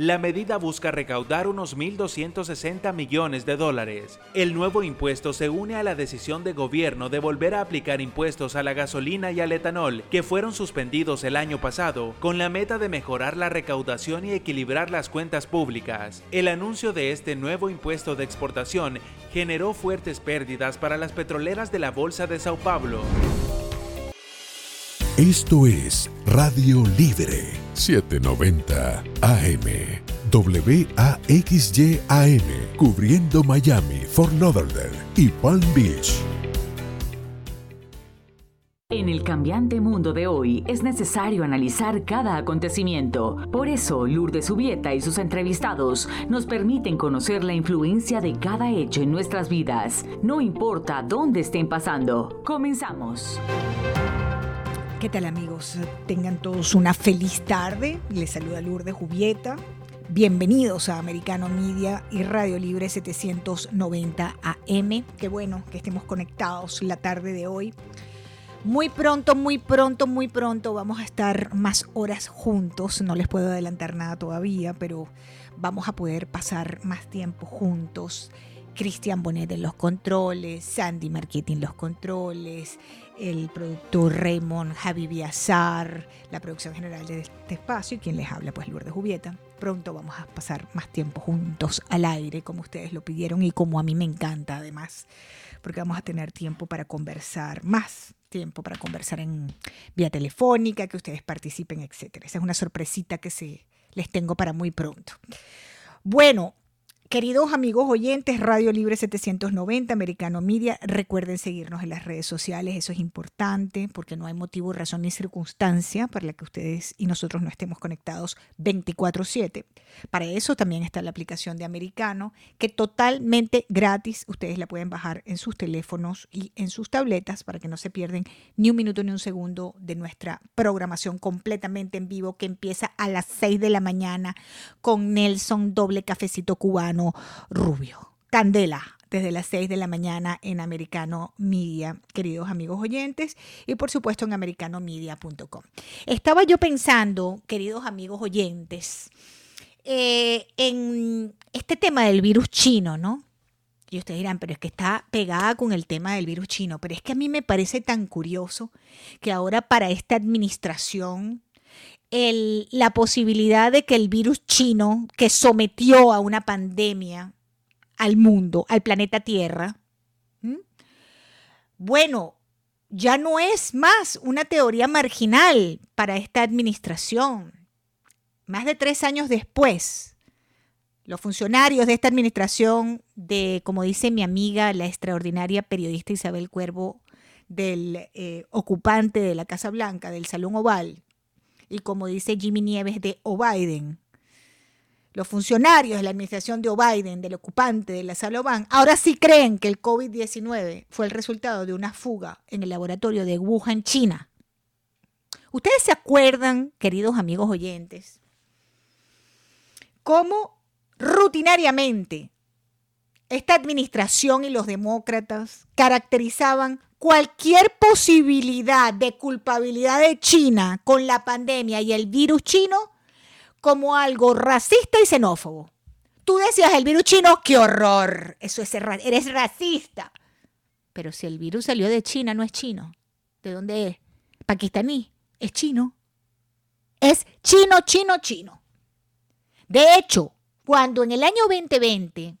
La medida busca recaudar unos 1.260 millones de dólares. El nuevo impuesto se une a la decisión de gobierno de volver a aplicar impuestos a la gasolina y al etanol, que fueron suspendidos el año pasado, con la meta de mejorar la recaudación y equilibrar las cuentas públicas. El anuncio de este nuevo impuesto de exportación generó fuertes pérdidas para las petroleras de la Bolsa de Sao Paulo. Esto es Radio Libre 790 AM. WAXY-AM, cubriendo Miami, Fort Lauderdale y Palm Beach. En el cambiante mundo de hoy es necesario analizar cada acontecimiento. Por eso, Lourdes Subieta y sus entrevistados nos permiten conocer la influencia de cada hecho en nuestras vidas, no importa dónde estén pasando. Comenzamos. ¿Qué tal amigos? Tengan todos una feliz tarde. Les saluda Lourdes Jubieta. Bienvenidos a Americano Media y Radio Libre 790 AM. Qué bueno que estemos conectados la tarde de hoy. Muy pronto, muy pronto, muy pronto vamos a estar más horas juntos. No les puedo adelantar nada todavía, pero vamos a poder pasar más tiempo juntos. Cristian Bonet en los controles, Sandy Marchetti en los controles, el productor Raymond Javi Biazar, la producción general de este espacio y quien les habla, pues Lourdes Jubieta. Pronto vamos a pasar más tiempo juntos al aire, como ustedes lo pidieron y como a mí me encanta además, porque vamos a tener tiempo para conversar, más tiempo para conversar en vía telefónica, que ustedes participen, etc. Esa es una sorpresita que se, les tengo para muy pronto. Bueno, Queridos amigos oyentes, Radio Libre 790, Americano Media, recuerden seguirnos en las redes sociales, eso es importante porque no hay motivo, razón ni circunstancia para la que ustedes y nosotros no estemos conectados 24/7. Para eso también está la aplicación de Americano, que totalmente gratis, ustedes la pueden bajar en sus teléfonos y en sus tabletas para que no se pierden ni un minuto ni un segundo de nuestra programación completamente en vivo que empieza a las 6 de la mañana con Nelson Doble Cafecito Cubano Rubio. Candela, desde las 6 de la mañana en Americano Media, queridos amigos oyentes, y por supuesto en americanomedia.com. Estaba yo pensando, queridos amigos oyentes, eh, en este tema del virus chino, ¿no? Y ustedes dirán, pero es que está pegada con el tema del virus chino, pero es que a mí me parece tan curioso que ahora para esta administración la posibilidad de que el virus chino que sometió a una pandemia al mundo, al planeta Tierra, bueno, ya no es más una teoría marginal para esta administración. Más de tres años después, los funcionarios de esta administración, de, como dice mi amiga, la extraordinaria periodista Isabel Cuervo, del eh, ocupante de la Casa Blanca, del Salón Oval, y como dice Jimmy Nieves de O'Biden, los funcionarios de la administración de O'Biden, del ocupante de la Saloban, ahora sí creen que el COVID-19 fue el resultado de una fuga en el laboratorio de Wuhan, China. ¿Ustedes se acuerdan, queridos amigos oyentes, cómo rutinariamente esta administración y los demócratas caracterizaban cualquier posibilidad de culpabilidad de China con la pandemia y el virus chino como algo racista y xenófobo. Tú decías el virus chino, qué horror, eso es eres racista. Pero si el virus salió de China, no es chino. ¿De dónde es? Pakistaní, es chino. Es chino, chino, chino. De hecho, cuando en el año 2020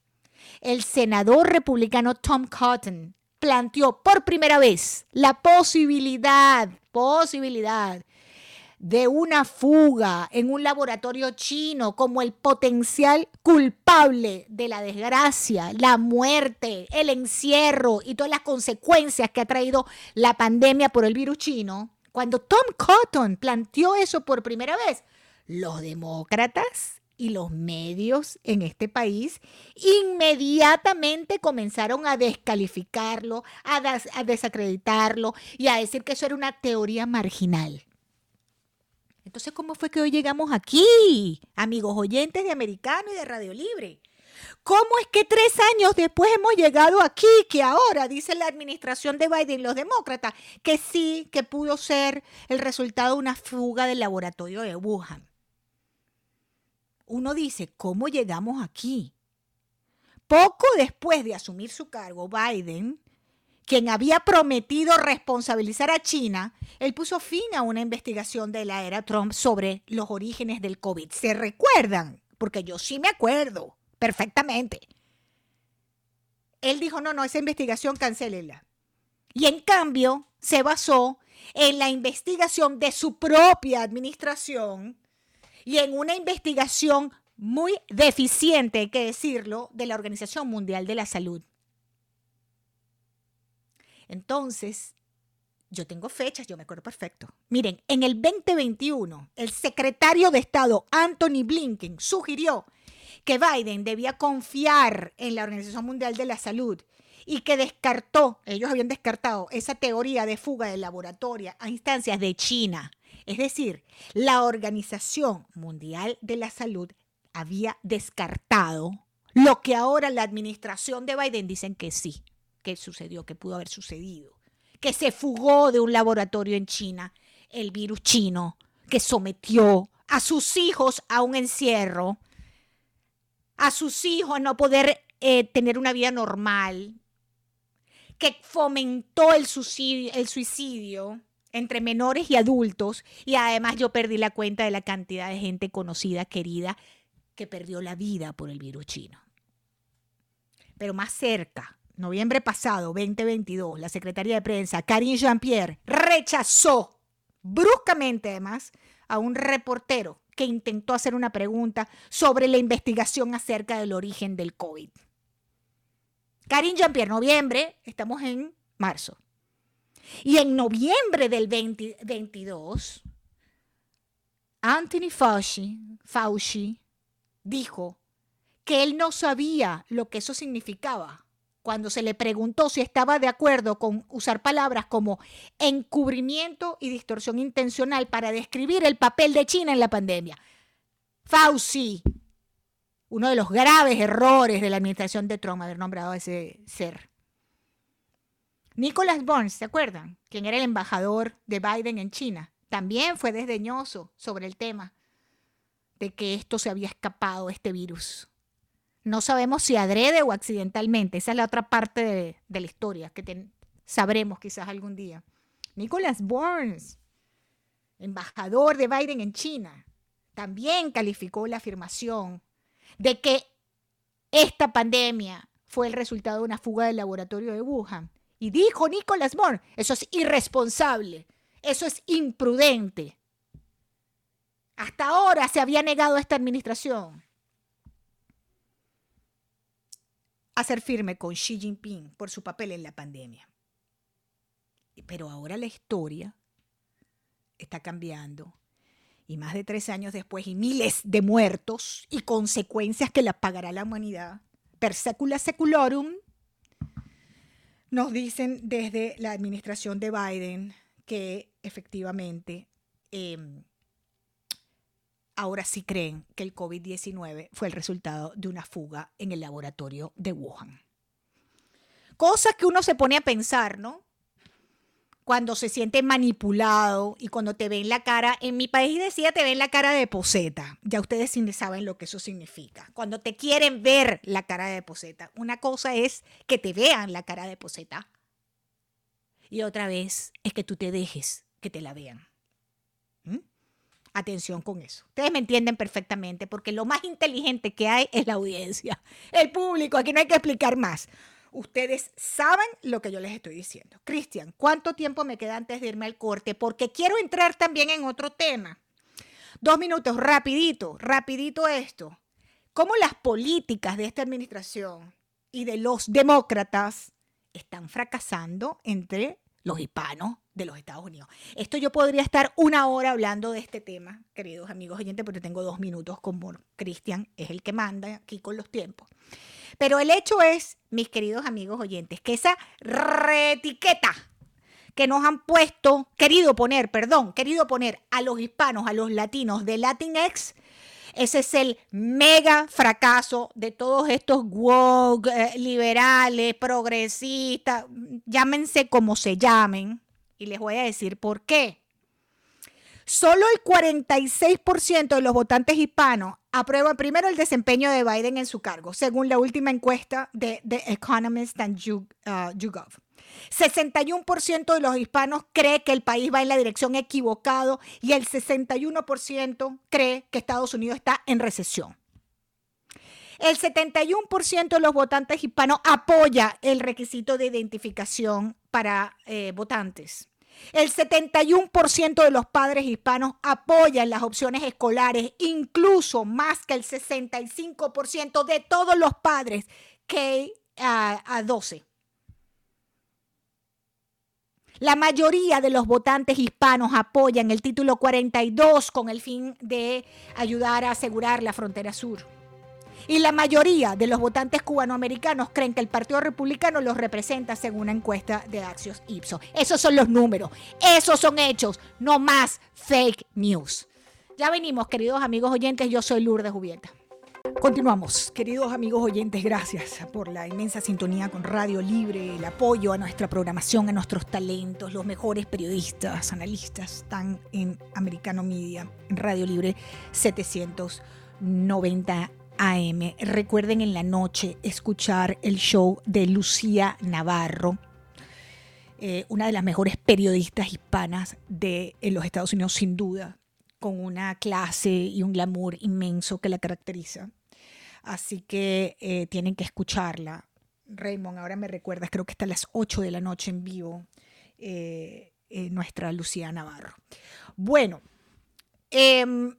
el senador republicano Tom Cotton planteó por primera vez la posibilidad, posibilidad de una fuga en un laboratorio chino como el potencial culpable de la desgracia, la muerte, el encierro y todas las consecuencias que ha traído la pandemia por el virus chino, cuando Tom Cotton planteó eso por primera vez, los demócratas y los medios en este país inmediatamente comenzaron a descalificarlo, a, desacreditarlo y a decir que eso era una teoría marginal. Entonces, ¿cómo fue que hoy llegamos aquí, amigos oyentes de Americano y de Radio Libre? ¿Cómo es que tres años después hemos llegado aquí, que ahora dice la administración de Biden, los demócratas, que sí, que pudo ser el resultado de una fuga del laboratorio de Wuhan? Uno dice, ¿cómo llegamos aquí? Poco después de asumir su cargo, Biden, quien había prometido responsabilizar a China, él puso fin a una investigación de la era Trump sobre los orígenes del COVID. ¿Se recuerdan? Porque yo sí me acuerdo perfectamente. Él dijo, no, no, esa investigación cancélela. Y en cambio se basó en la investigación de su propia administración y en una investigación muy deficiente, hay que decirlo, de la Organización Mundial de la Salud. Entonces, yo tengo fechas, yo me acuerdo perfecto. Miren, en el 2021, el secretario de Estado Anthony Blinken sugirió que Biden debía confiar en la Organización Mundial de la Salud y que descartó, ellos habían descartado esa teoría de fuga de laboratorio a instancias de China. Es decir, la Organización Mundial de la Salud había descartado lo que ahora la administración de Biden dicen que sí, que sucedió, que pudo haber sucedido, que se fugó de un laboratorio en China el virus chino, que sometió a sus hijos a un encierro, a sus hijos a no poder eh, tener una vida normal, que fomentó el suicidio, el suicidio entre menores y adultos, y además yo perdí la cuenta de la cantidad de gente conocida, querida, que perdió la vida por el virus chino. Pero más cerca, noviembre pasado, 2022, la secretaria de prensa, Karine Jean-Pierre, rechazó bruscamente además a un reportero que intentó hacer una pregunta sobre la investigación acerca del origen del COVID. Karine Jean-Pierre, noviembre, estamos en marzo. Y en noviembre del 2022, Anthony Fauci, Fauci dijo que él no sabía lo que eso significaba cuando se le preguntó si estaba de acuerdo con usar palabras como encubrimiento y distorsión intencional para describir el papel de China en la pandemia. Fauci, uno de los graves errores de la administración de Trump, haber nombrado a ese ser. Nicholas Burns, ¿se acuerdan? Quien era el embajador de Biden en China, también fue desdeñoso sobre el tema de que esto se había escapado, este virus. No sabemos si adrede o accidentalmente. Esa es la otra parte de, la historia que sabremos quizás algún día. Nicholas Burns, embajador de Biden en China, también calificó la afirmación de que esta pandemia fue el resultado de una fuga del laboratorio de Wuhan. Y dijo Nicholas Burns, eso es irresponsable, eso es imprudente. Hasta ahora se había negado esta administración a ser firme con Xi Jinping por su papel en la pandemia. Pero ahora la historia está cambiando. Y más de tres años después y miles de muertos y consecuencias que las pagará la humanidad, per secula nos dicen desde la administración de Biden que efectivamente em, ahora sí creen que el COVID-19 fue el resultado de una fuga en el laboratorio de Wuhan. Cosas que uno se pone a pensar, ¿no? Cuando se siente manipulado y cuando te ven la cara, en mi país decía te ven la cara de poseta. Ya ustedes saben lo que eso significa. Cuando te quieren ver la cara de poseta. Una cosa es que te vean la cara de poseta. Y otra vez es que tú te dejes que te la vean. Atención con eso. Ustedes me entienden perfectamente porque lo más inteligente que hay es la audiencia, el público. Aquí no hay que explicar más. Ustedes saben lo que yo les estoy diciendo. Cristian, ¿cuánto tiempo me queda antes de irme al corte? Porque quiero entrar también en otro tema. Dos minutos, rapidito, rapidito esto. ¿Cómo las políticas de esta administración y de los demócratas están fracasando entre los hispanos de los Estados Unidos. Esto yo podría estar una hora hablando de este tema, queridos amigos oyentes, pero tengo dos minutos como Cristian es el que manda aquí con los tiempos. Pero el hecho es, mis queridos amigos oyentes, que esa retiqueta que nos han puesto, querido poner, perdón, querido poner a los hispanos, a los latinos de Latinx, ese es el mega fracaso de todos estos woke, eh, liberales, progresistas, llámense como se llamen, y les voy a decir por qué. Solo el 46% de los votantes hispanos aprueban primero el desempeño de Biden en su cargo, según la última encuesta de The Economist and uh, YouGov. 61% de los hispanos cree que el país va en la dirección equivocado y el 61% cree que Estados Unidos está en recesión. El 71% de los votantes hispanos apoya el requisito de identificación para eh, votantes. El 71% de los padres hispanos apoyan las opciones escolares, incluso más que el 65% de todos los padres que a 12. La mayoría de los votantes hispanos apoyan el título 42 con el fin de ayudar a asegurar la frontera sur. Y la mayoría de los votantes cubanoamericanos creen que el Partido Republicano los representa según una encuesta de Axios Ipsos. Esos son los números, esos son hechos, no más fake news. Ya venimos, queridos amigos oyentes, yo soy Lourdes Jubieta. Continuamos, queridos amigos oyentes, gracias por la inmensa sintonía con Radio Libre, el apoyo a nuestra programación, a nuestros talentos, los mejores periodistas, analistas están en Americano Media, en Radio Libre 790 AM. Recuerden en la noche escuchar el show de Lucía Navarro, eh, una de las mejores periodistas hispanas de los Estados Unidos, sin duda, con una clase y un glamour inmenso que la caracteriza Así que eh, tienen que escucharla. Raymond, ahora me recuerdas, creo que está a las 8 de la noche en vivo, eh, eh, nuestra Lucía Navarro. Bueno, em,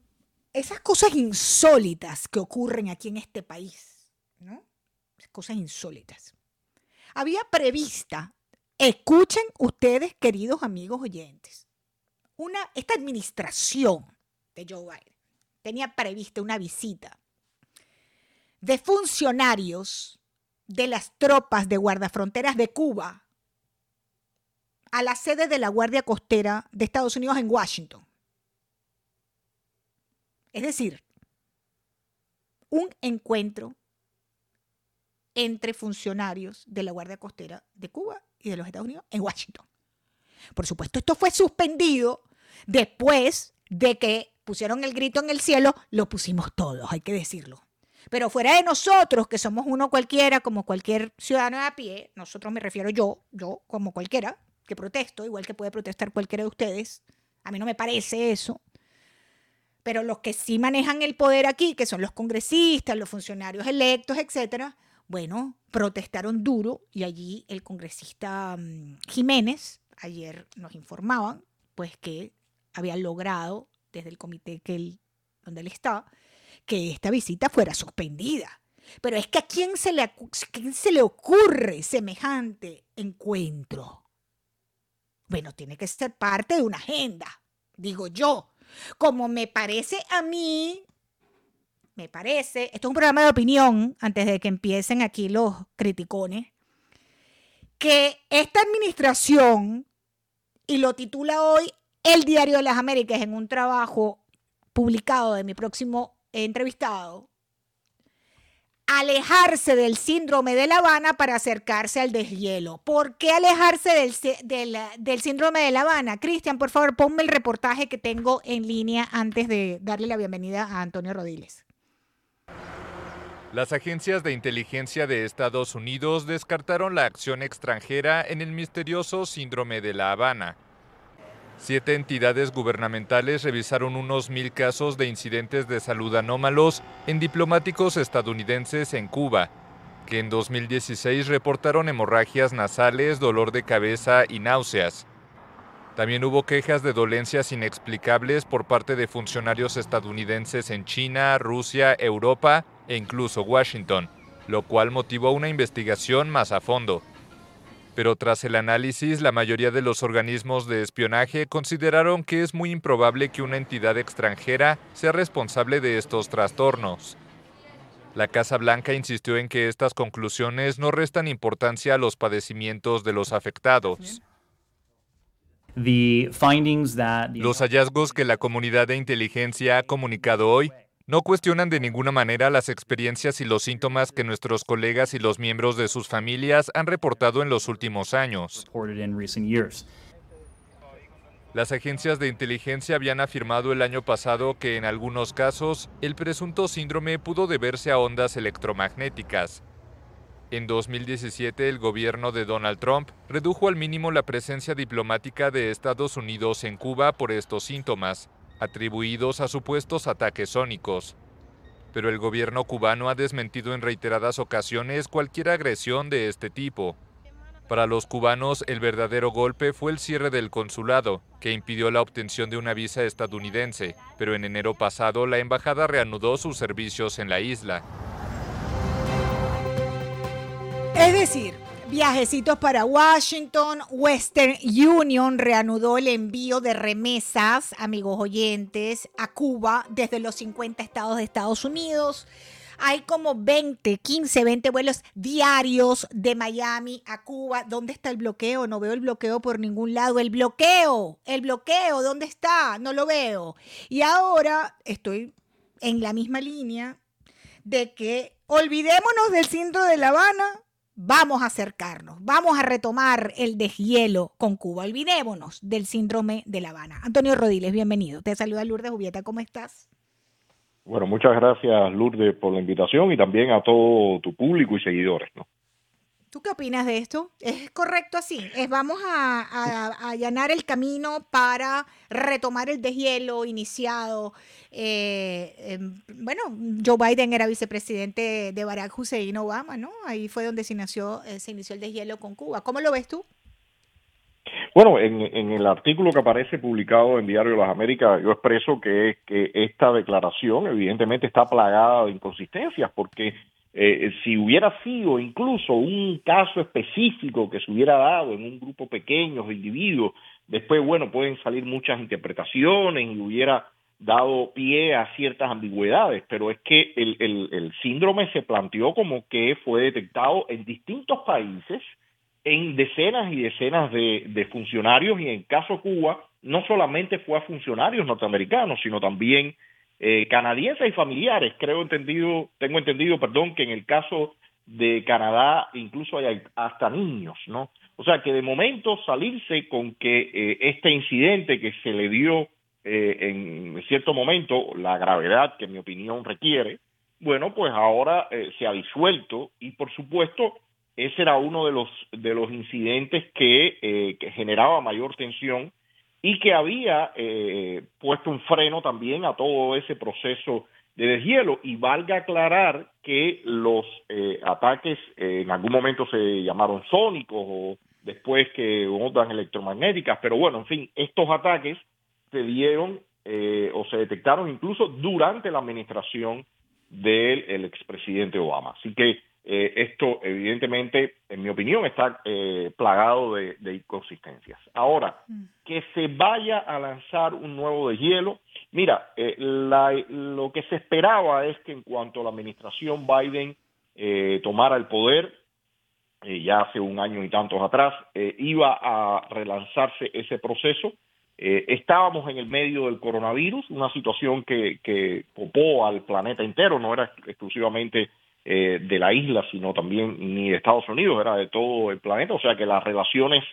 esas cosas insólitas que ocurren aquí en este país, ¿no? Cosas insólitas. Había prevista, escuchen ustedes, queridos amigos oyentes, una, esta administración de Joe Biden tenía prevista una visita de funcionarios de las tropas de guardafronteras de Cuba a la sede de la Guardia Costera de Estados Unidos en Washington. Es decir, un encuentro entre funcionarios de la Guardia Costera de Cuba y de los Estados Unidos en Washington. Por supuesto, esto fue suspendido después de que pusieron el grito en el cielo, lo pusimos todos, hay que decirlo. Pero fuera de nosotros, que somos uno cualquiera, como cualquier ciudadano de a pie, nosotros me refiero yo, yo como cualquiera, que protesto, igual que puede protestar cualquiera de ustedes, a mí no me parece eso. Pero los que sí manejan el poder aquí, que son los congresistas, los funcionarios electos, etcétera, bueno, protestaron duro y allí el congresista mm, Jiménez ayer nos informaban pues que había logrado desde el comité que él, donde él está, que esta visita fuera suspendida. Pero es que a quién se le, quién se le ocurre semejante encuentro. Bueno, tiene que ser parte de una agenda, digo yo. Como me parece a mí, me parece, esto es un programa de opinión, antes de que empiecen aquí los criticones, que esta administración, y lo titula hoy el Diario de las Américas en un trabajo publicado de mi próximo entrevistado, alejarse del síndrome de La Habana para acercarse al deshielo. ¿Por qué alejarse del, del, síndrome de La Habana? Cristian, por favor, ponme el reportaje que tengo en línea antes de darle la bienvenida a Antonio Rodiles. Las agencias de inteligencia de Estados Unidos descartaron la acción extranjera en el misterioso síndrome de La Habana Siete entidades gubernamentales revisaron unos mil casos de incidentes de salud anómalos en diplomáticos estadounidenses en Cuba, que en 2016 reportaron hemorragias nasales, dolor de cabeza y náuseas. También hubo quejas de dolencias inexplicables por parte de funcionarios estadounidenses en China, Rusia, Europa e incluso Washington, lo cual motivó una investigación más a fondo pero tras el análisis la mayoría de los organismos de espionaje consideraron que es muy improbable que una entidad extranjera sea responsable de estos trastornos. La Casa Blanca insistió en que estas conclusiones no restan importancia a los padecimientos de los afectados. Los hallazgos que la comunidad de inteligencia ha comunicado hoy no cuestionan de ninguna manera las experiencias y los síntomas que nuestros colegas y los miembros de sus familias han reportado en los últimos años. Las agencias de inteligencia habían afirmado el año pasado que en algunos casos el presunto síndrome pudo deberse a ondas electromagnéticas. En 2017 el gobierno de Donald Trump redujo al mínimo la presencia diplomática de Estados Unidos en Cuba por estos síntomas, atribuidos a supuestos ataques sónicos. Pero el gobierno cubano ha desmentido en reiteradas ocasiones cualquier agresión de este tipo. Para los cubanos, el verdadero golpe fue el cierre del consulado, que impidió la obtención de una visa estadounidense, pero en enero pasado la embajada reanudó sus servicios en la isla. Es decir, viajecitos para Washington, Western Union reanudó el envío de remesas, amigos oyentes, a Cuba desde los 50 estados de Estados Unidos hay como 20, 15, 20 vuelos diarios de Miami a Cuba. ¿Dónde está el bloqueo? No veo el bloqueo por ningún lado. El bloqueo, el bloqueo, ¿dónde está? No lo veo. Y ahora estoy en la misma línea de que olvidémonos del cinto de La Habana, vamos a acercarnos, vamos a retomar el deshielo con Cuba. Olvidémonos del síndrome de La Habana. Antonio Rodiles, bienvenido. Te saluda Lourdes Jubieta, ¿cómo estás? Bueno, muchas gracias Lourdes por la invitación y también a todo tu público y seguidores. ¿no? ¿Tú qué opinas de esto? ¿Es correcto así? ¿Es vamos a, allanar el camino para retomar el deshielo iniciado? Eh, em, bueno, Joe Biden era vicepresidente de Barack Hussein Obama, ¿no? Ahí fue donde se inició, eh, se inició el deshielo con Cuba. ¿Cómo lo ves tú? Bueno, en, el artículo que aparece publicado en Diario de las Américas, yo expreso que, que esta declaración evidentemente está plagada de inconsistencias, porque eh, si hubiera sido incluso un caso específico que se hubiera dado en un grupo pequeño de individuos, después, bueno, pueden salir muchas interpretaciones y hubiera dado pie a ciertas ambigüedades, pero es que el, el, síndrome se planteó como que fue detectado en distintos países, en decenas y decenas de, funcionarios y en caso Cuba no solamente fue a funcionarios norteamericanos, sino también eh, canadienses y familiares. Creo entendido, tengo entendido, perdón, que en el caso de Canadá incluso hay hasta niños, ¿no? O sea que de momento salirse con que eh, este incidente que se le dio eh, en cierto momento la gravedad que mi opinión requiere, bueno, pues ahora se ha disuelto y por supuesto ese era uno de los, de los incidentes que, eh, generaba mayor tensión y que había eh, puesto un freno también a todo ese proceso de deshielo. Y valga aclarar que los eh, ataques en algún momento se llamaron sónicos o después que ondas electromagnéticas, pero bueno, en fin, estos ataques se dieron o se detectaron incluso durante la administración del expresidente Obama. Así que eh, esto evidentemente, en mi opinión, está eh, plagado de, inconsistencias. Ahora, mm. que se vaya a lanzar un nuevo de hielo, mira, eh, lo que se esperaba es que en cuanto la administración Biden tomara el poder, ya hace un año y tantos atrás, iba a relanzarse ese proceso. estábamos en el medio del coronavirus, una situación que, que copó al planeta entero, no era exclusivamente eh, de la isla, sino también ni de Estados Unidos, era de todo el planeta, o sea que las relaciones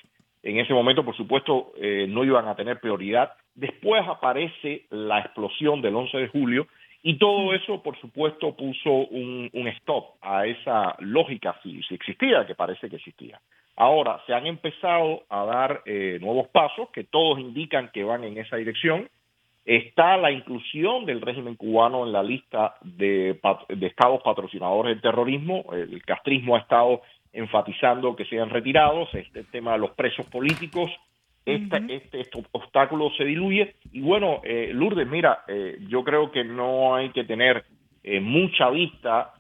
en ese momento, por supuesto, eh, no iban a tener prioridad. Después aparece la explosión del 11 de julio y todo eso, por supuesto, puso un, stop a esa lógica, si, si, existía, que parece que existía. Ahora, se han empezado a dar eh, nuevos pasos que todos indican que van en esa dirección está la inclusión del régimen cubano en la lista de, estados patrocinadores del terrorismo. El castrismo ha estado enfatizando que sean retirados, este tema de los presos políticos, este, este, obstáculo se diluye. Y bueno, eh, Lourdes, mira, eh, yo creo que no hay que tener eh, mucha vista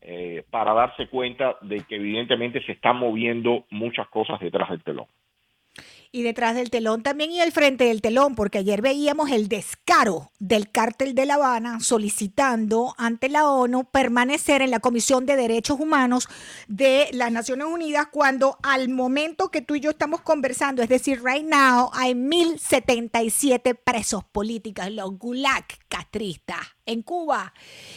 para darse cuenta de que evidentemente se están moviendo muchas cosas detrás del telón y detrás del telón también y al frente del telón, porque ayer veíamos el descaro del cártel de La Habana solicitando ante la ONU permanecer en la Comisión de Derechos Humanos de las Naciones Unidas cuando al momento que tú y yo estamos conversando, es decir, right now, hay 1077 presos políticos, los gulag castristas en Cuba.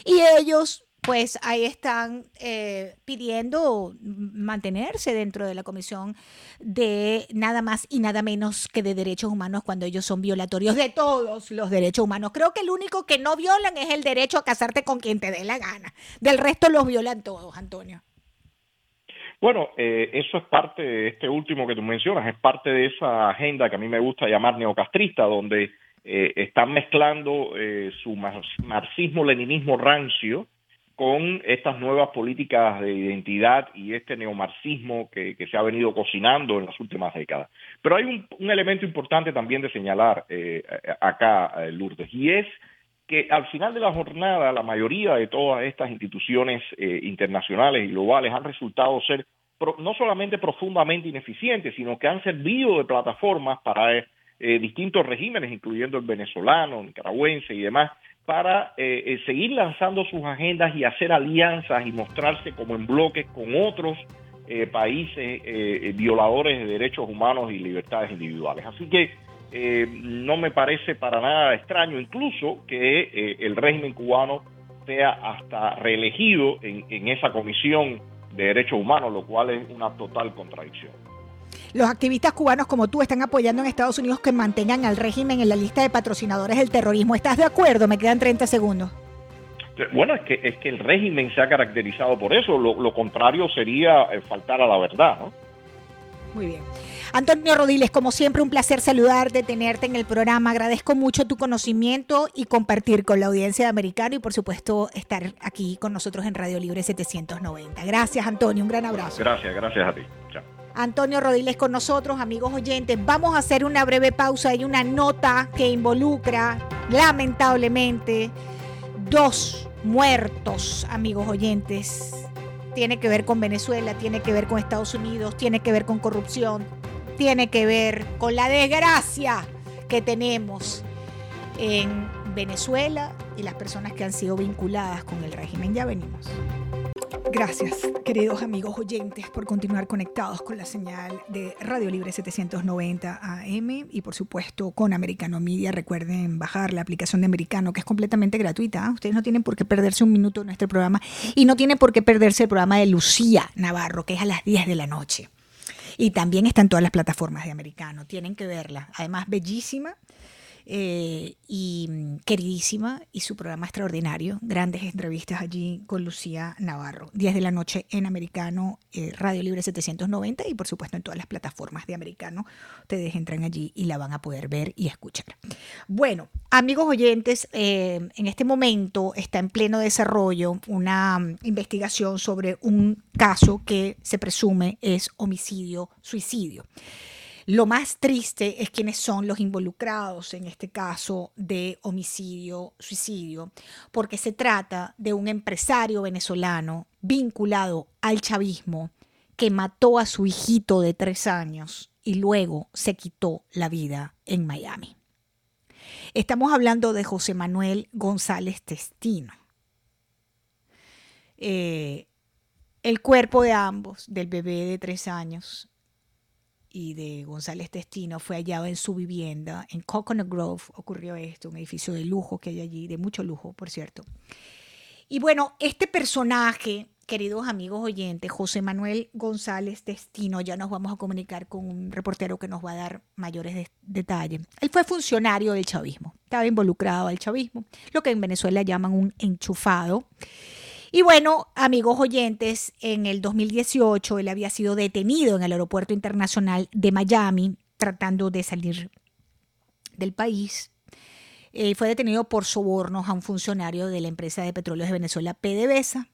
Y ellos pues ahí están eh, pidiendo mantenerse dentro de la Comisión de nada más y nada menos que de derechos humanos cuando ellos son violatorios de todos los derechos humanos. Creo que el único que no violan es el derecho a casarte con quien te dé la gana. Del resto los violan todos, Antonio. Bueno, eh, eso es parte de este último que tú mencionas, es parte de esa agenda que a mí me gusta llamar neocastrista, donde eh, están mezclando eh, su marxismo-leninismo rancio con estas nuevas políticas de identidad y este neomarxismo que, se ha venido cocinando en las últimas décadas. Pero hay un, elemento importante también de señalar acá, Lourdes, y es que al final de la jornada la mayoría de todas estas instituciones internacionales y globales han resultado ser no solamente profundamente ineficientes, sino que han servido de plataformas para eh, eh, distintos regímenes, incluyendo el venezolano, nicaragüense y demás, para eh, seguir lanzando sus agendas y hacer alianzas y mostrarse como en bloques con otros países violadores de derechos humanos y libertades individuales. Así que no me parece para nada extraño incluso que el régimen cubano sea hasta reelegido en, en esa comisión de derechos humanos, lo cual es una total contradicción. Los activistas cubanos como tú están apoyando en Estados Unidos que mantengan al régimen en la lista de patrocinadores del terrorismo. ¿Estás de acuerdo? Me quedan 30 segundos. Bueno, es que, es que el régimen se ha caracterizado por eso. Lo, lo contrario sería eh, faltar a la verdad, ¿no? Muy bien. Antonio Rodiles, como siempre, un placer saludarte, tenerte en el programa. Agradezco mucho tu conocimiento y compartir con la audiencia de Americano y, por supuesto, estar aquí con nosotros en Radio Libre 790. Gracias, Antonio. Un gran abrazo. Gracias, gracias a ti. Chao. Antonio Rodiles con nosotros, amigos oyentes. Vamos a hacer una breve pausa. Hay una nota que involucra, lamentablemente, dos muertos, amigos oyentes. Tiene que ver con Venezuela, tiene que ver con Estados Unidos, tiene que ver con corrupción, tiene que ver con la desgracia que tenemos en Venezuela y las personas que han sido vinculadas con el régimen. Ya venimos. Gracias, queridos amigos oyentes, por continuar conectados con la señal de Radio Libre 790 AM y por supuesto con Americano Media. Recuerden bajar la aplicación de Americano, que es completamente gratuita. Ustedes no tienen por qué perderse un minuto en nuestro programa y no tienen por qué perderse el programa de Lucía Navarro, que es a las 10 de la noche. Y también está en todas las plataformas de americano. Tienen que verla. Además, bellísima. Eh, y mm, queridísima y su programa extraordinario, grandes entrevistas allí con Lucía Navarro, 10 de la noche en Americano, eh, Radio Libre 790 y por supuesto en todas las plataformas de Americano, ustedes entran allí y la van a poder ver y escuchar. Bueno, amigos oyentes, eh, en este momento está en pleno desarrollo una mm, investigación sobre un caso que se presume es homicidio-suicidio. Lo más triste es quiénes son los involucrados en este caso de homicidio, suicidio, porque se trata de un empresario venezolano vinculado al chavismo que mató a su hijito de tres años y luego se quitó la vida en Miami. Estamos hablando de José Manuel González Testino. Eh, el cuerpo de ambos, del bebé de tres años y de González Testino fue hallado en su vivienda en Coconut Grove. Ocurrió esto, un edificio de lujo que hay allí, de mucho lujo, por cierto. Y bueno, este personaje, queridos amigos oyentes, José Manuel González Testino, ya nos vamos a comunicar con un reportero que nos va a dar mayores detalles. Él fue funcionario del chavismo, estaba involucrado al chavismo, lo que en Venezuela llaman un enchufado. Y bueno, amigos oyentes, en el 2018 él había sido detenido en el aeropuerto internacional de Miami tratando de salir del país. Eh, fue detenido por sobornos a un funcionario de la empresa de petróleos de Venezuela, PDVSA.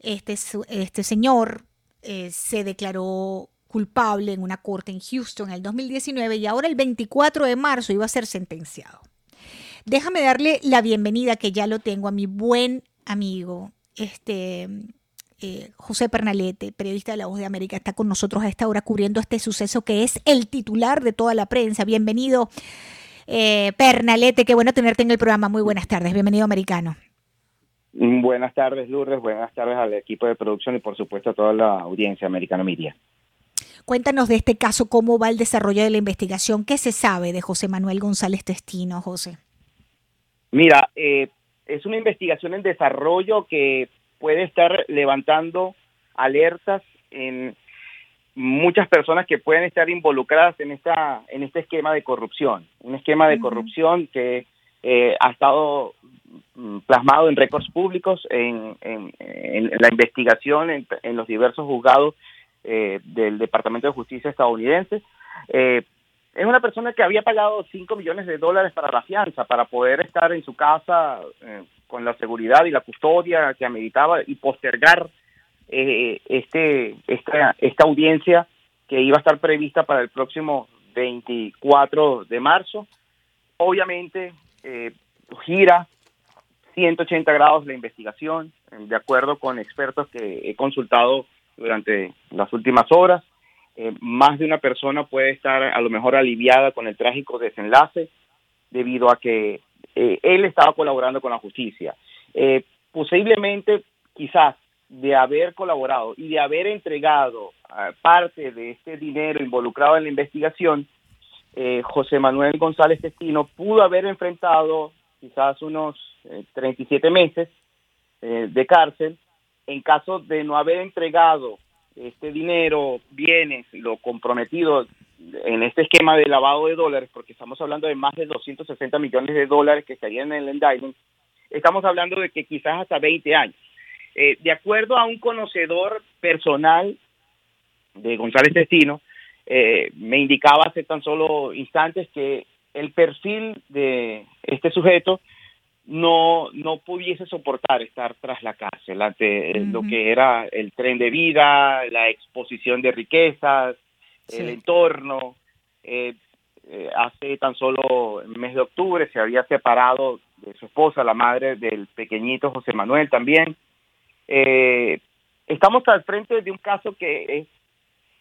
Este, este señor eh, se declaró culpable en una corte en Houston en el 2019 y ahora el 24 de marzo iba a ser sentenciado. Déjame darle la bienvenida, que ya lo tengo, a mi buen amigo, este, eh, José Pernalete, periodista de La Voz de América, está con nosotros a esta hora cubriendo este suceso que es el titular de toda la prensa. Bienvenido, eh, Pernalete, qué bueno tenerte en el programa. Muy buenas tardes, bienvenido, americano. Buenas tardes, Lourdes. Buenas tardes al equipo de producción y, por supuesto, a toda la audiencia americana media. Cuéntanos de este caso, cómo va el desarrollo de la investigación, qué se sabe de José Manuel González Testino, José. Mira, eh, es una investigación en desarrollo que puede estar levantando alertas en muchas personas que pueden estar involucradas en esta en este esquema de corrupción, un esquema de corrupción que eh, ha estado mm, plasmado en récords públicos, en, la investigación en, los diversos juzgados eh, del Departamento de Justicia estadounidense. Eh, es una persona que había pagado 5 millones de dólares para la fianza, para poder estar en su casa con la seguridad y la custodia que ameritaba y postergar este, esta, esta audiencia que iba a estar prevista para el próximo 24 de marzo. Obviamente, eh, gira 180 grados la investigación, de acuerdo con expertos que he consultado durante las últimas horas. Eh, más de una persona puede estar a lo mejor aliviada con el trágico desenlace debido a que eh, él estaba colaborando con la justicia. posiblemente, quizás, de haber colaborado y de haber entregado parte de este dinero involucrado en la investigación, eh, José Manuel González Testino pudo haber enfrentado quizás unos 37 eh, meses eh, de cárcel en caso de no haber entregado este dinero, bienes, lo comprometido en este esquema de lavado de dólares, porque estamos hablando de más de 260 millones de dólares que estarían en el indictment, estamos hablando de que quizás hasta 20 años. de acuerdo a un conocedor personal de González Testino, eh, me indicaba hace tan solo instantes que el perfil de este sujeto no, no pudiese soportar estar tras la cárcel ante lo que era el tren de vida, la exposición de riquezas, el entorno. Eh, eh, hace tan solo el mes de octubre se había separado de su esposa, la madre del pequeñito José Manuel también. estamos al frente de un caso que es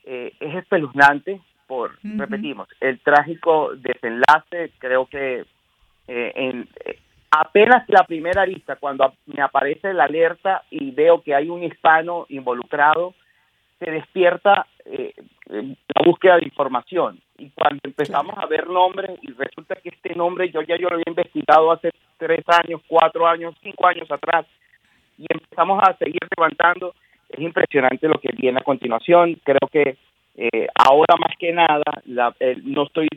eh, es espeluznante por, repetimos, el trágico desenlace, creo que eh, en, eh, apenas la primera lista, cuando me aparece la alerta y veo que hay un hispano involucrado, se despierta la búsqueda de información. Y cuando empezamos a ver nombres, y resulta que este nombre yo ya yo lo había investigado hace tres años, cuatro años, cinco años atrás, y empezamos a seguir levantando es impresionante lo que viene a continuación. Creo que eh, ahora más que nada, no estoy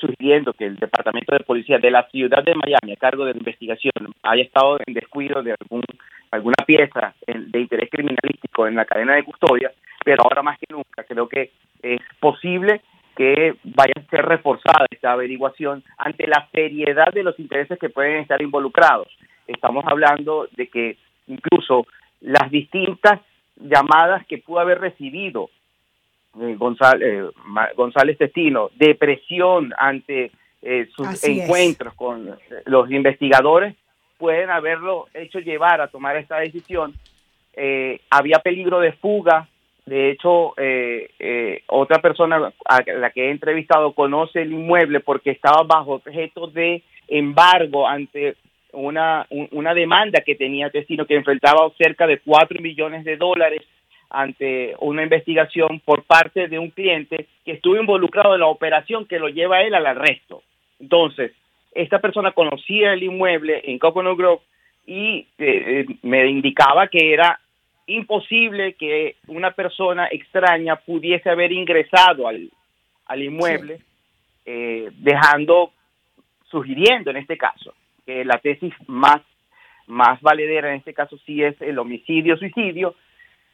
sugiriendo que el Departamento de Policía de la ciudad de Miami, a cargo de la investigación, haya estado en descuido de algún, alguna pieza de interés criminalístico en la cadena de custodia, pero ahora más que nunca creo que es posible que vaya a ser reforzada esta averiguación ante la seriedad de los intereses que pueden estar involucrados. Estamos hablando de que incluso las distintas llamadas que pudo haber recibido González, eh, González Testino, de presión ante eh, sus encuentros con los investigadores, pueden haberlo hecho llevar a tomar esta decisión. había peligro de fuga, de hecho, otra persona a la que he entrevistado conoce el inmueble porque estaba bajo objeto de embargo ante una, una demanda que tenía Testino que enfrentaba cerca de 4 millones de dólares ante una investigación por parte de un cliente que estuvo involucrado en la operación que lo lleva a él al arresto. Entonces, esta persona conocía el inmueble en Coconut Grove y eh, eh, me indicaba que era imposible que una persona extraña pudiese haber ingresado al, al inmueble, eh, dejando, sugiriendo en este caso, que la tesis más, más valedera en este caso sí es el homicidio-suicidio,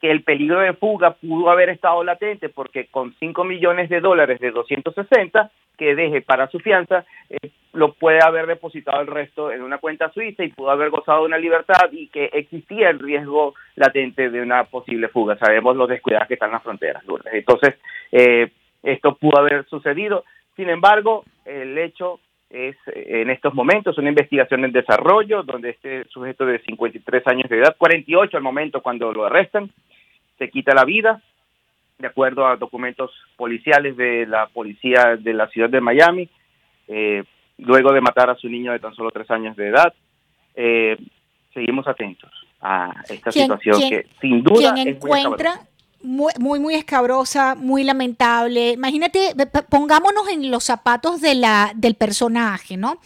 que el peligro de fuga pudo haber estado latente porque con 5 millones de dólares de 260 que deje para su fianza, eh, lo puede haber depositado el resto en una cuenta suiza y pudo haber gozado de una libertad y que existía el riesgo latente de una posible fuga. Sabemos los descuidados que están las fronteras, Entonces, eh, esto pudo haber sucedido. Sin embargo, el hecho es en estos momentos una investigación en desarrollo donde este sujeto de 53 años de edad, 48 al momento cuando lo arrestan, se quita la vida, de acuerdo a documentos policiales de la policía de la ciudad de Miami, eh, luego de matar a su niño de tan solo tres años de edad. Eh, seguimos atentos a esta situación que sin duda es encuentra muy, muy, muy escabrosa, muy lamentable. Imagínate, pongámonos en los zapatos de la, del personaje, ¿no?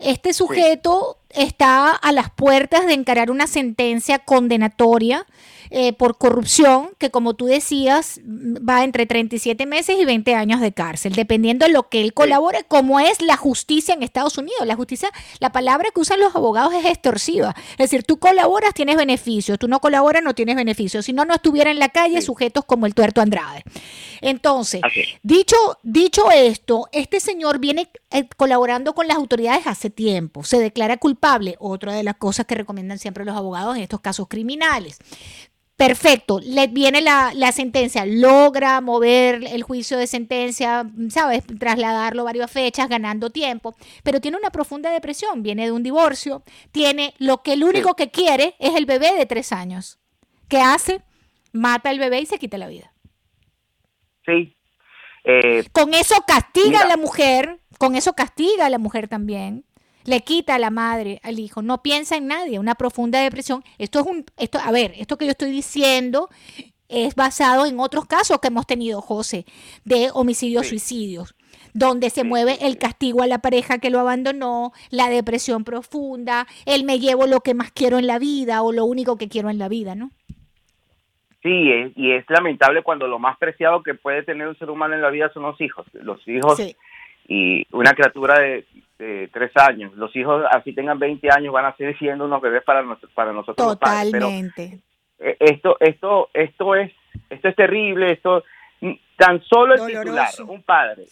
Este sujeto está a las puertas de encarar una sentencia condenatoria eh, por corrupción, que como tú decías, va entre 37 meses y 20 años de cárcel, dependiendo de lo que él colabore, como es la justicia en Estados Unidos. La justicia, la palabra que usan los abogados es extorsiva. Es decir, tú colaboras, tienes beneficios, tú no colaboras, no tienes beneficios. Si no, no estuviera en la calle sujetos como el tuerto Andrade. Entonces, dicho, dicho esto, este señor viene eh, colaborando con las autoridades hace tiempo, se declara culpable, otra de las cosas que recomiendan siempre los abogados en estos casos criminales. Perfecto, le viene la, sentencia, logra mover el juicio de sentencia, ¿sabes? Trasladarlo varias fechas, ganando tiempo, pero tiene una profunda depresión, viene de un divorcio, tiene lo que el único que quiere es el bebé de tres años. ¿Qué hace? Mata al bebé y se quita la vida. Sí. Eh, con eso castiga a la mujer, con eso castiga a la mujer también le quita a la madre al hijo, no piensa en nadie, una profunda depresión. Esto es un, esto, a ver, esto que yo estoy diciendo es basado en otros casos que hemos tenido, José, de homicidios, suicidios, donde se mueve el castigo a la pareja que lo abandonó, la depresión profunda, el me llevo lo que más quiero en la vida o lo único que quiero en la vida, ¿no? Sí, y es lamentable cuando lo más preciado que puede tener un ser humano en la vida son los hijos. Los hijos y una criatura de tres años. Los hijos, así tengan 20 años, van a seguir siendo unos bebés para, para nosotros. Totalmente. Eh, esto, esto, esto es, esto es terrible. Esto, tan solo el titular, un padre,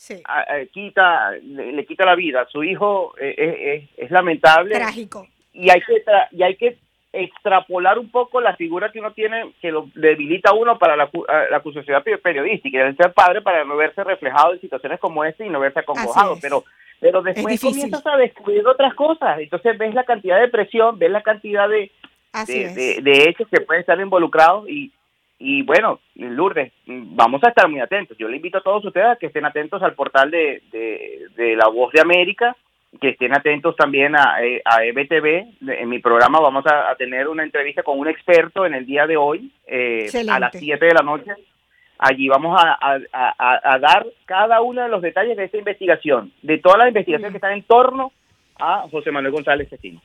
quita, le, quita la vida a su hijo, eh, es, lamentable. Trágico. Y hay que, y hay que extrapolar un poco la figura que uno tiene, que lo debilita a uno para la, la sociedad periodística, el ser padre para no verse reflejado en situaciones como esta y no verse acongojado, pero pero después comienzas a descubrir otras cosas, entonces ves la cantidad de presión, ves la cantidad de, de, hechos que pueden estar involucrados y, y bueno, Lourdes, vamos a estar muy atentos. Yo le invito a todos ustedes a que estén atentos al portal de, de, La Voz de América, que estén atentos también a, eh, a EBTV. En mi programa vamos a, tener una entrevista con un experto en el día de hoy, eh, a las 7 de la noche, Allí vamos a, dar cada uno de los detalles de esta investigación, de todas las investigaciones que están en torno a José Manuel González Cestino.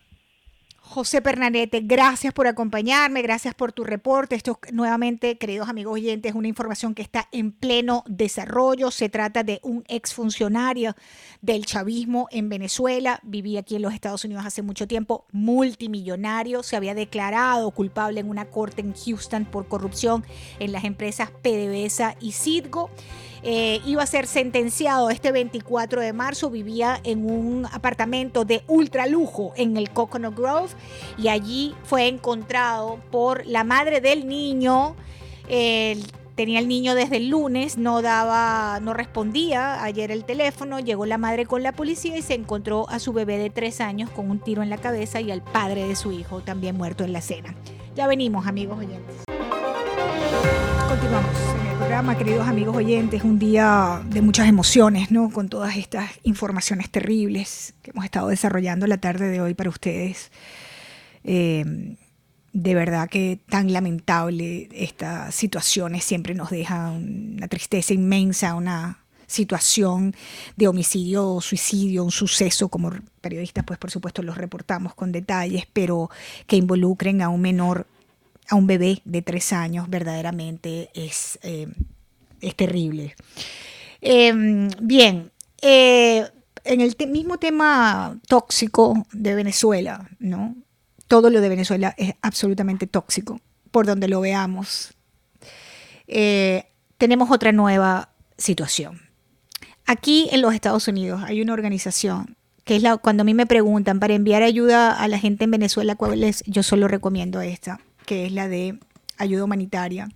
José Pernanete, gracias por acompañarme, gracias por tu reporte. Esto nuevamente, queridos amigos oyentes, es una información que está en pleno desarrollo. Se trata de un exfuncionario del chavismo en Venezuela. Vivía aquí en los Estados Unidos hace mucho tiempo, multimillonario. Se había declarado culpable en una corte en Houston por corrupción en las empresas PDVSA y Citgo. Eh, iba a ser sentenciado este 24 de marzo, vivía en un apartamento de ultra lujo en el Coconut Grove y allí fue encontrado por la madre del niño. tenía el niño desde el lunes, no daba, no respondía ayer el teléfono, llegó la madre con la policía y se encontró a su bebé de tres años con un tiro en la cabeza y al padre de su hijo también muerto en la cena. Ya venimos, amigos oyentes. Continuamos queridos amigos oyentes, un día de muchas emociones, ¿no? Con todas estas informaciones terribles que hemos estado desarrollando la tarde de hoy para ustedes. Eh, de verdad que tan lamentable estas situaciones siempre nos deja una tristeza inmensa, una situación de homicidio o suicidio, un suceso, como periodistas, pues por supuesto los reportamos con detalles, pero que involucren a un menor a un bebé de tres años verdaderamente es, eh, es terrible. Em, bien, eh, en el mismo tema tóxico de Venezuela, ¿no? Todo lo de Venezuela es absolutamente tóxico, por donde lo veamos. Eh, tenemos otra nueva situación. Aquí en los Estados Unidos hay una organización que es la, cuando a mí me preguntan para enviar ayuda a la gente en Venezuela, ¿cuál es? Yo solo recomiendo esta que es la de ayuda humanitaria,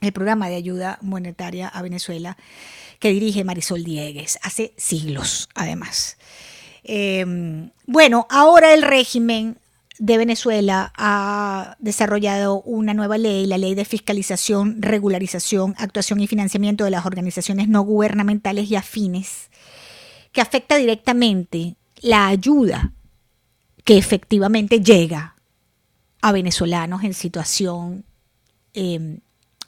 el programa de ayuda monetaria a Venezuela que dirige Marisol Diegues, hace siglos además. Em, bueno, ahora el régimen de Venezuela ha desarrollado una nueva ley, la ley de fiscalización, regularización, actuación y financiamiento de las organizaciones no gubernamentales y afines, que afecta directamente la ayuda que efectivamente llega a venezolanos en situación em,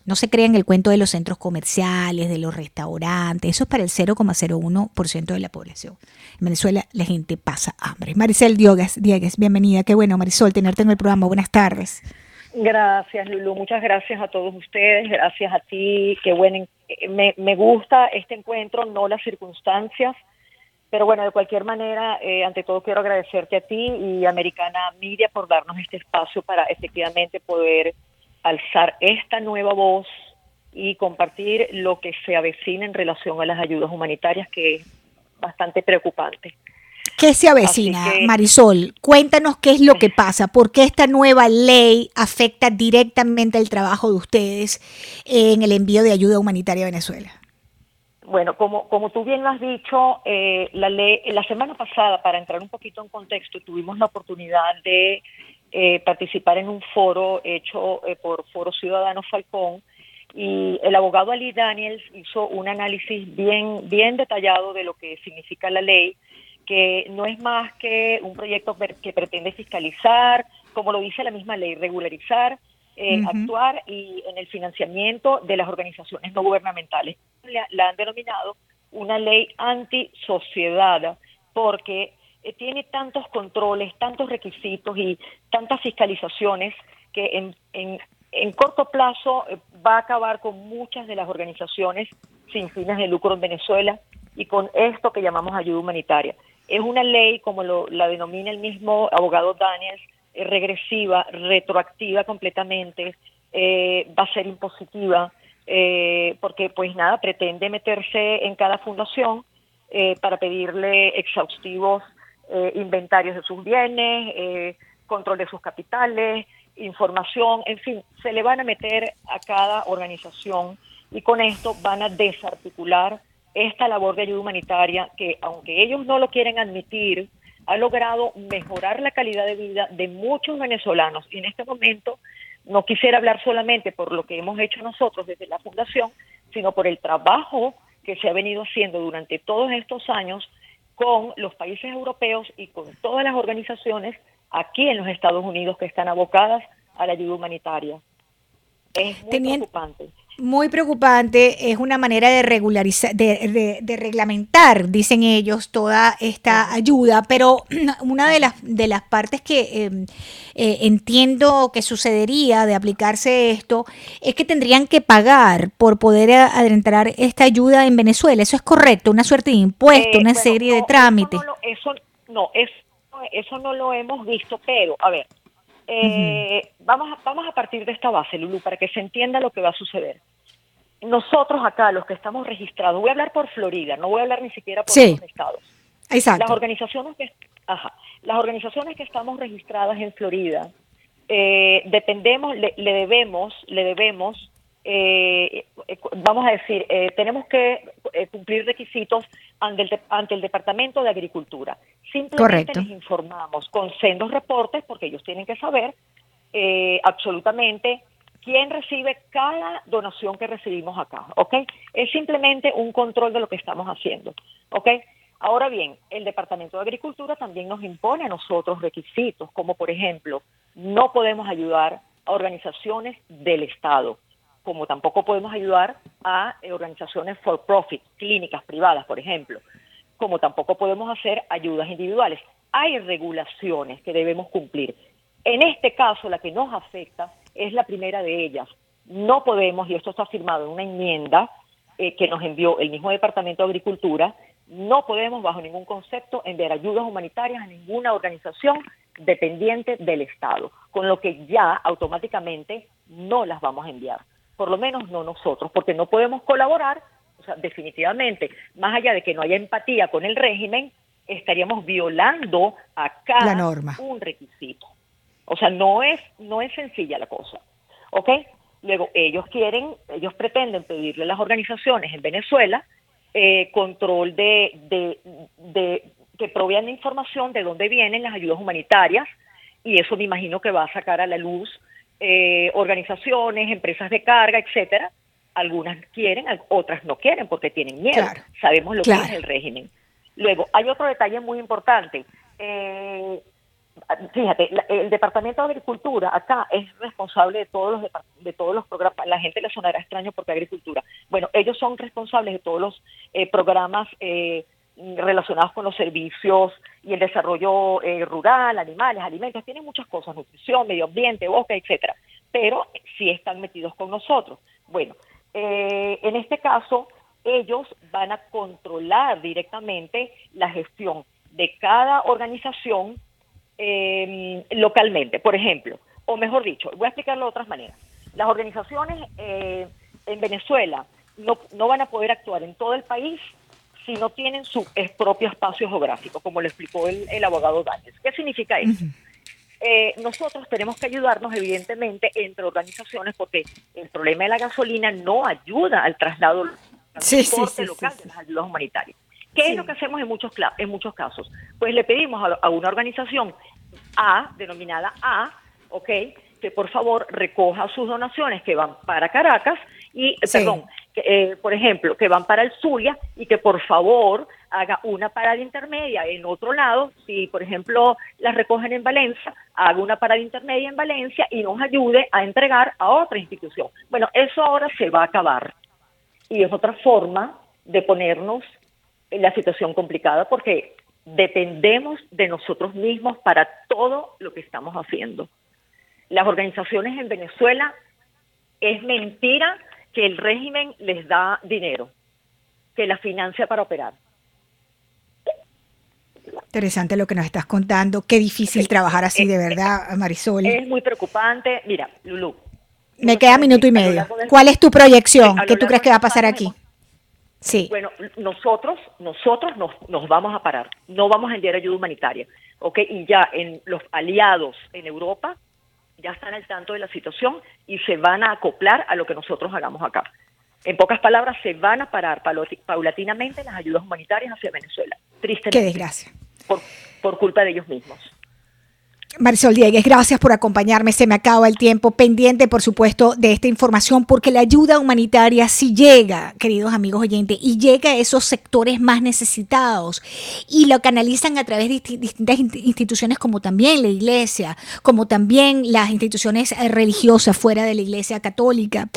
No se crean el cuento de los centros comerciales, de los restaurantes. Eso es para el 0,01% de la población. En Venezuela la gente pasa hambre. Maricel Diegues, Diegues, bienvenida. Qué bueno, Marisol, tenerte en el programa. Buenas tardes. Gracias, Lulu. Muchas gracias a todos ustedes. Gracias a ti. Qué bueno. Me, me gusta este encuentro, no las circunstancias. Pero bueno, de cualquier manera, eh, ante todo quiero agradecerte a ti y Americana Media por darnos este espacio para efectivamente poder alzar esta nueva voz y compartir lo que se avecina en relación a las ayudas humanitarias, que es bastante preocupante. ¿Qué se avecina, Marisol? Cuéntanos qué es lo que pasa, por qué esta nueva ley afecta directamente el trabajo de ustedes en el envío de ayuda humanitaria a Venezuela. Bueno, como, como tú bien lo has dicho, eh, la, ley, la semana pasada, para entrar un poquito en contexto, tuvimos la oportunidad de eh, participar en un foro hecho eh, por Foro Ciudadano Falcón y el abogado Ali Daniels hizo un análisis bien, bien detallado de lo que significa la ley, que no es más que un proyecto que pretende fiscalizar, como lo dice la misma ley, regularizar eh, actuar y en el financiamiento de las organizaciones no gubernamentales. La, han denominado una ley antisociedad porque eh, tiene tantos controles, tantos requisitos y tantas fiscalizaciones que en, en, en corto plazo eh, va a acabar con muchas de las organizaciones sin fines de lucro en Venezuela y con esto que llamamos ayuda humanitaria. Es una ley, como lo, la denomina el mismo abogado Daniels, regresiva, retroactiva completamente, eh, va a ser impositiva, eh, porque pues nada, pretende meterse en cada fundación para pedirle exhaustivos inventarios de sus bienes, control de sus capitales, información, en fin, se le van a meter a cada organización y con esto van a desarticular esta labor de ayuda humanitaria que aunque ellos no lo quieren admitir, ha logrado mejorar la calidad de vida de muchos venezolanos y en este momento no quisiera hablar solamente por lo que hemos hecho nosotros desde la Fundación, sino por el trabajo que se ha venido haciendo durante todos estos años con los países europeos y con todas las organizaciones aquí en los Estados Unidos que están abocadas a la ayuda humanitaria. Es muy preocupante muy preocupante, es una manera de regularizar, de, de, reglamentar, dicen ellos, toda esta ayuda, pero una de las, de las partes que em, eh, entiendo que sucedería de aplicarse esto es que tendrían que pagar por poder adentrar esta ayuda en Venezuela. Eso es correcto, una suerte de impuesto, eh, una serie de trámites. Eso no, eso, eso no lo hemos visto, pero a ver, eh, vamos, a, vamos a partir de esta base, Lulu, para que se entienda lo que va a suceder. Nosotros acá, los que estamos registrados, voy a hablar por Florida, no voy a hablar ni siquiera por los estados. Exacto. Las organizaciones que, ajá, las organizaciones que estamos registradas en Florida, eh, dependemos, le, debemos, le debemos, eh, vamos a decir, tenemos que cumplir requisitos ante el, ante el Departamento de Agricultura. Simplemente les informamos con sendos reportes, porque ellos tienen que saber eh, absolutamente quién recibe cada donación que recibimos acá, ¿ok? Es simplemente un control de lo que estamos haciendo, ¿ok? Ahora bien, el Departamento de Agricultura también nos impone a nosotros requisitos, como por ejemplo, no podemos ayudar a organizaciones del Estado, como tampoco podemos ayudar a eh, organizaciones for profit, clínicas privadas, por ejemplo, como tampoco podemos hacer ayudas individuales. Hay regulaciones que debemos cumplir. En este caso, la que nos afecta es la primera de ellas. No podemos, y esto está firmado en una enmienda eh, que nos envió el mismo Departamento de Agricultura, no podemos bajo ningún concepto enviar ayudas humanitarias a ninguna organización dependiente del Estado, con lo que ya automáticamente no las vamos a enviar por lo menos no nosotros, porque no podemos colaborar, o sea, definitivamente, más allá de que no haya empatía con el régimen, estaríamos violando a cada norma. un requisito. O sea, no es, no es sencilla la cosa. ¿Ok? Luego, ellos quieren, ellos pretenden pedirle a las organizaciones en Venezuela eh, control de, de, de que provean información de dónde vienen las ayudas humanitarias, y eso me imagino que va a sacar a la luz eh, organizaciones, empresas de carga, etcétera. Algunas quieren, otras no quieren porque tienen miedo. Sabemos lo que es el régimen. Luego, hay otro detalle muy importante. Eh, fíjate, el Departamento de Agricultura acá es responsable de todos los de todos los programas. La gente le sonará extraño porque agricultura. Bueno, ellos son responsables de todos los eh, programas eh, relacionados con los servicios y el desarrollo eh, rural, animales, alimentos. Tienen muchas cosas, nutrición, medio ambiente, bosque, etcétera. Pero sí están metidos con nosotros. Bueno, en este caso ellos van a controlar directamente la gestión de cada organización eh, localmente. Por ejemplo, o mejor dicho, voy a explicarlo de otras maneras. Las organizaciones eh, en Venezuela no, no van a poder actuar en todo el país si no tienen su propio espacio geográfico, como lo explicó el, abogado Daniels. ¿Qué significa eso? Eh, nosotros tenemos que ayudarnos, evidentemente, entre organizaciones, porque el problema de la gasolina no ayuda al traslado sí, sí, local de las ayudas humanitarias. ¿Qué es lo que hacemos en muchos, en muchos casos? Pues le pedimos a, una organización A, denominada A, ¿ok? Que por favor recoja sus donaciones que van para Caracas y, perdón, eh, por ejemplo, que van para el Zulia y que por favor haga una parada intermedia en otro lado, si por ejemplo las recogen en Valencia, haga una parada intermedia en Valencia y nos ayude a entregar a otra institución. Bueno, eso ahora se va a acabar y es otra forma de ponernos en la situación complicada porque dependemos de nosotros mismos para todo lo que estamos haciendo. Las organizaciones en Venezuela es mentira que el régimen les da dinero, que la financia para operar. Interesante lo que nos estás contando. Qué difícil trabajar así, de verdad, Marisol. Es muy preocupante. Mira, Lulu, me queda minuto y medio. ¿Cuál es tu proyección? ¿Qué tú crees que va a pasar aquí? Sí. Bueno, nosotros, nosotros nos, nos vamos a parar. No vamos a enviar ayuda humanitaria. ¿Ok? Y ya en los aliados en Europa ya están al tanto de la situación y se van a acoplar a lo que nosotros hagamos acá. En pocas palabras, se van a parar paulatinamente las ayudas humanitarias hacia Venezuela. Tristemente. Qué desgracia. Por, por culpa de ellos mismos. Marisol Diegues, gracias por acompañarme. Se me acaba el tiempo pendiente, por supuesto, de esta información, porque la ayuda humanitaria sí llega, queridos amigos oyentes, y llega a esos sectores más necesitados y lo canalizan a través de distintas instituciones como también la iglesia, como también las instituciones eh, religiosas fuera de la iglesia católica.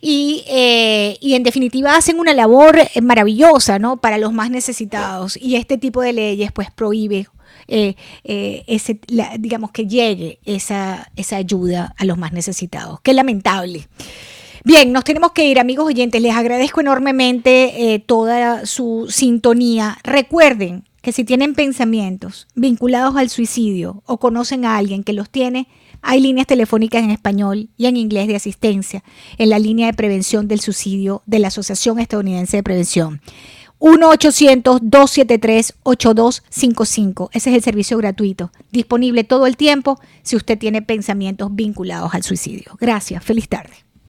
Y, eh, y en definitiva hacen una labor eh, maravillosa ¿no? para los más necesitados. Y este tipo de leyes pues prohíbe eh, eh, ese, digamos que llegue esa, esa ayuda a los más necesitados. Qué lamentable. Bien, nos tenemos que ir, amigos oyentes. Les agradezco enormemente eh, toda su sintonía. Recuerden que si tienen pensamientos vinculados al suicidio o conocen a alguien que los tiene, hay líneas telefónicas en español y en inglés de asistencia en la línea de prevención del suicidio de la Asociación Estadounidense de Prevención. 1-800-273-8255. Ese es el servicio gratuito, disponible todo el tiempo si usted tiene pensamientos vinculados al suicidio. Gracias, feliz tarde.